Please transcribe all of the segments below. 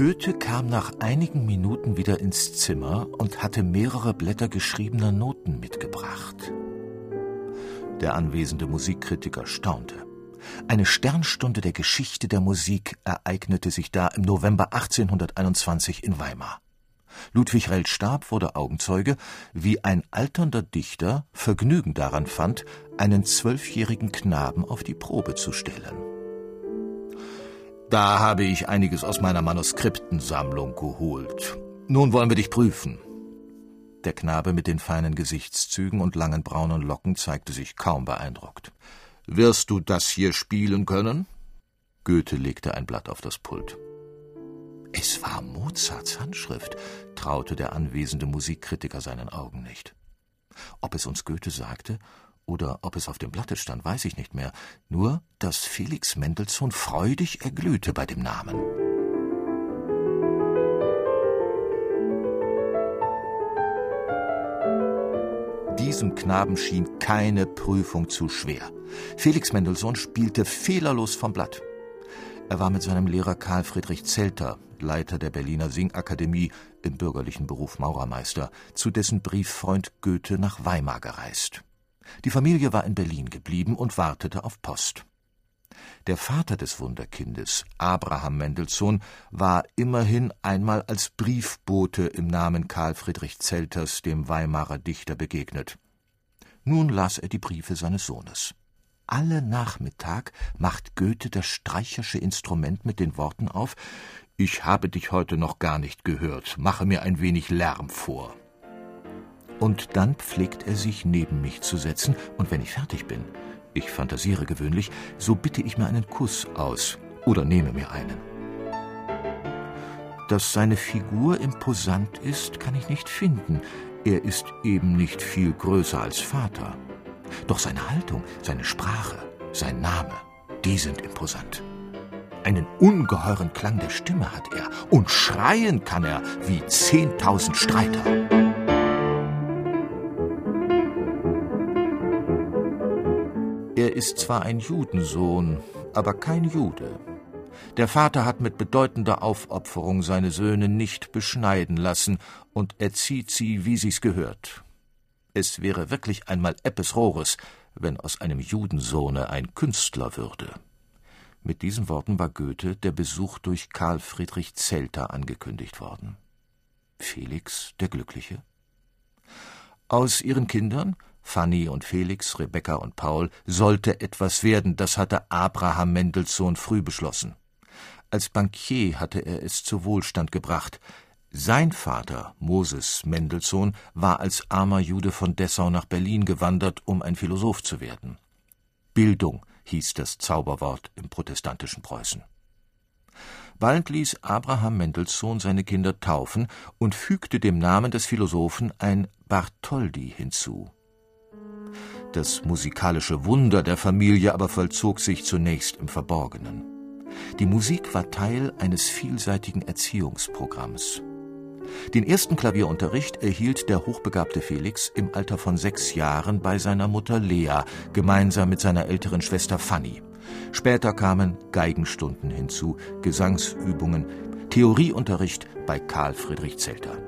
Goethe kam nach einigen Minuten wieder ins Zimmer und hatte mehrere Blätter geschriebener Noten mitgebracht. Der anwesende Musikkritiker staunte. Eine Sternstunde der Geschichte der Musik ereignete sich da im November 1821 in Weimar. Ludwig Rellstab wurde Augenzeuge, wie ein alternder Dichter Vergnügen daran fand, einen zwölfjährigen Knaben auf die Probe zu stellen. Da habe ich einiges aus meiner Manuskriptensammlung geholt. Nun wollen wir dich prüfen. Der Knabe mit den feinen Gesichtszügen und langen braunen Locken zeigte sich kaum beeindruckt. Wirst du das hier spielen können? Goethe legte ein Blatt auf das Pult. Es war Mozarts Handschrift, traute der anwesende Musikkritiker seinen Augen nicht. Ob es uns Goethe sagte oder ob es auf dem Blatte stand, weiß ich nicht mehr. Nur, dass Felix Mendelssohn freudig erglühte bei dem Namen. Diesem Knaben schien keine Prüfung zu schwer. Felix Mendelssohn spielte fehlerlos vom Blatt. Er war mit seinem Lehrer Karl Friedrich Zelter, Leiter der Berliner Singakademie, im bürgerlichen Beruf Maurermeister, zu dessen Brieffreund Goethe nach Weimar gereist. Die Familie war in Berlin geblieben und wartete auf Post. Der Vater des Wunderkindes, Abraham Mendelssohn, war immerhin einmal als Briefbote im Namen Karl Friedrich Zelters dem Weimarer Dichter begegnet. Nun las er die Briefe seines Sohnes. Alle Nachmittag macht Goethe das streichersche Instrument mit den Worten auf Ich habe dich heute noch gar nicht gehört, mache mir ein wenig Lärm vor. Und dann pflegt er sich neben mich zu setzen, und wenn ich fertig bin, ich fantasiere gewöhnlich, so bitte ich mir einen Kuss aus oder nehme mir einen. Dass seine Figur imposant ist, kann ich nicht finden. Er ist eben nicht viel größer als Vater. Doch seine Haltung, seine Sprache, sein Name, die sind imposant. Einen ungeheuren Klang der Stimme hat er, und schreien kann er wie zehntausend Streiter. Ist zwar ein Judensohn, aber kein Jude. Der Vater hat mit bedeutender Aufopferung seine Söhne nicht beschneiden lassen und erzieht sie, wie sie's gehört. Es wäre wirklich einmal Eppes Rohres, wenn aus einem Judensohne ein Künstler würde. Mit diesen Worten war Goethe der Besuch durch Karl Friedrich Zelter angekündigt worden. Felix der Glückliche? Aus ihren Kindern Fanny und Felix, Rebecca und Paul, sollte etwas werden, das hatte Abraham Mendelssohn früh beschlossen. Als Bankier hatte er es zu Wohlstand gebracht. Sein Vater, Moses Mendelssohn, war als armer Jude von Dessau nach Berlin gewandert, um ein Philosoph zu werden. Bildung hieß das Zauberwort im protestantischen Preußen. Bald ließ Abraham Mendelssohn seine Kinder taufen und fügte dem Namen des Philosophen ein Bartholdi hinzu. Das musikalische Wunder der Familie aber vollzog sich zunächst im Verborgenen. Die Musik war Teil eines vielseitigen Erziehungsprogramms. Den ersten Klavierunterricht erhielt der hochbegabte Felix im Alter von sechs Jahren bei seiner Mutter Lea, gemeinsam mit seiner älteren Schwester Fanny. Später kamen Geigenstunden hinzu, Gesangsübungen, Theorieunterricht bei Karl Friedrich Zelter.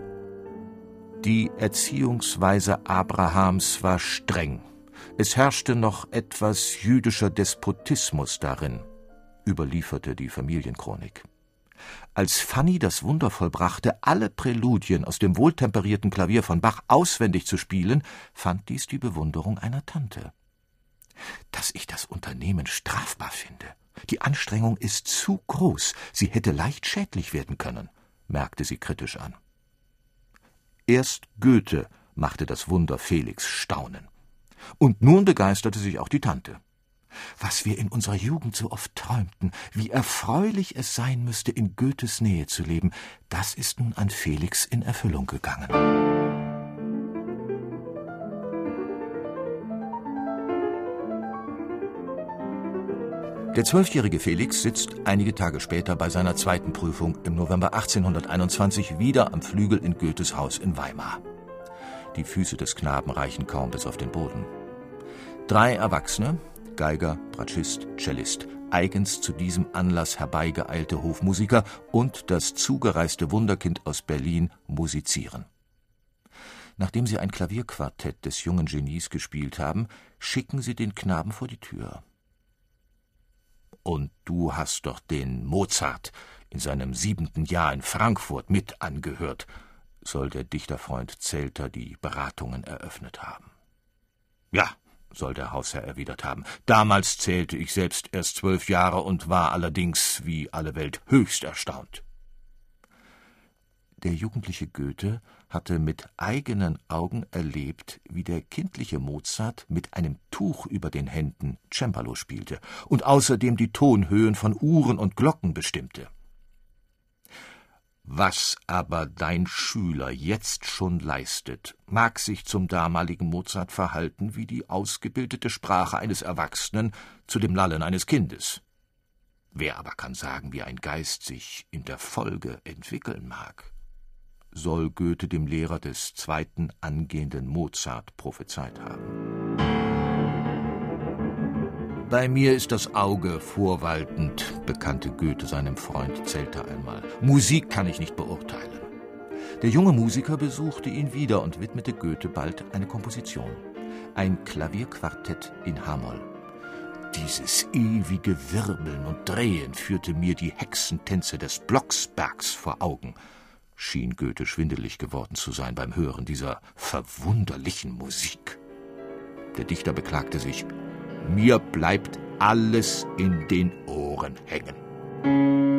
Die Erziehungsweise Abrahams war streng es herrschte noch etwas jüdischer Despotismus darin, überlieferte die Familienchronik. Als Fanny das Wunder vollbrachte, alle Präludien aus dem wohltemperierten Klavier von Bach auswendig zu spielen, fand dies die Bewunderung einer Tante. Dass ich das Unternehmen strafbar finde. Die Anstrengung ist zu groß, sie hätte leicht schädlich werden können, merkte sie kritisch an. Erst Goethe machte das Wunder Felix staunen. Und nun begeisterte sich auch die Tante. Was wir in unserer Jugend so oft träumten, wie erfreulich es sein müsste, in Goethes Nähe zu leben, das ist nun an Felix in Erfüllung gegangen. Der zwölfjährige Felix sitzt einige Tage später bei seiner zweiten Prüfung im November 1821 wieder am Flügel in Goethes Haus in Weimar. Die Füße des Knaben reichen kaum bis auf den Boden. Drei Erwachsene, Geiger, Bratschist, Cellist, eigens zu diesem Anlass herbeigeeilte Hofmusiker und das zugereiste Wunderkind aus Berlin musizieren. Nachdem sie ein Klavierquartett des jungen Genies gespielt haben, schicken sie den Knaben vor die Tür. Und du hast doch den Mozart in seinem siebenten Jahr in Frankfurt mit angehört, soll der Dichterfreund Zelter die Beratungen eröffnet haben. Ja, soll der Hausherr erwidert haben. Damals zählte ich selbst erst zwölf Jahre und war allerdings, wie alle Welt, höchst erstaunt. Der jugendliche Goethe hatte mit eigenen Augen erlebt, wie der kindliche Mozart mit einem Tuch über den Händen Cembalo spielte und außerdem die Tonhöhen von Uhren und Glocken bestimmte. Was aber dein Schüler jetzt schon leistet, mag sich zum damaligen Mozart verhalten wie die ausgebildete Sprache eines Erwachsenen zu dem Lallen eines Kindes. Wer aber kann sagen, wie ein Geist sich in der Folge entwickeln mag? soll Goethe dem Lehrer des zweiten angehenden Mozart prophezeit haben. Bei mir ist das Auge vorwaltend, bekannte Goethe seinem Freund Zelter einmal. Musik kann ich nicht beurteilen. Der junge Musiker besuchte ihn wieder und widmete Goethe bald eine Komposition. Ein Klavierquartett in H-Moll. Dieses ewige Wirbeln und Drehen führte mir die Hexentänze des Blocksbergs vor Augen schien Goethe schwindelig geworden zu sein beim Hören dieser verwunderlichen Musik. Der Dichter beklagte sich, mir bleibt alles in den Ohren hängen.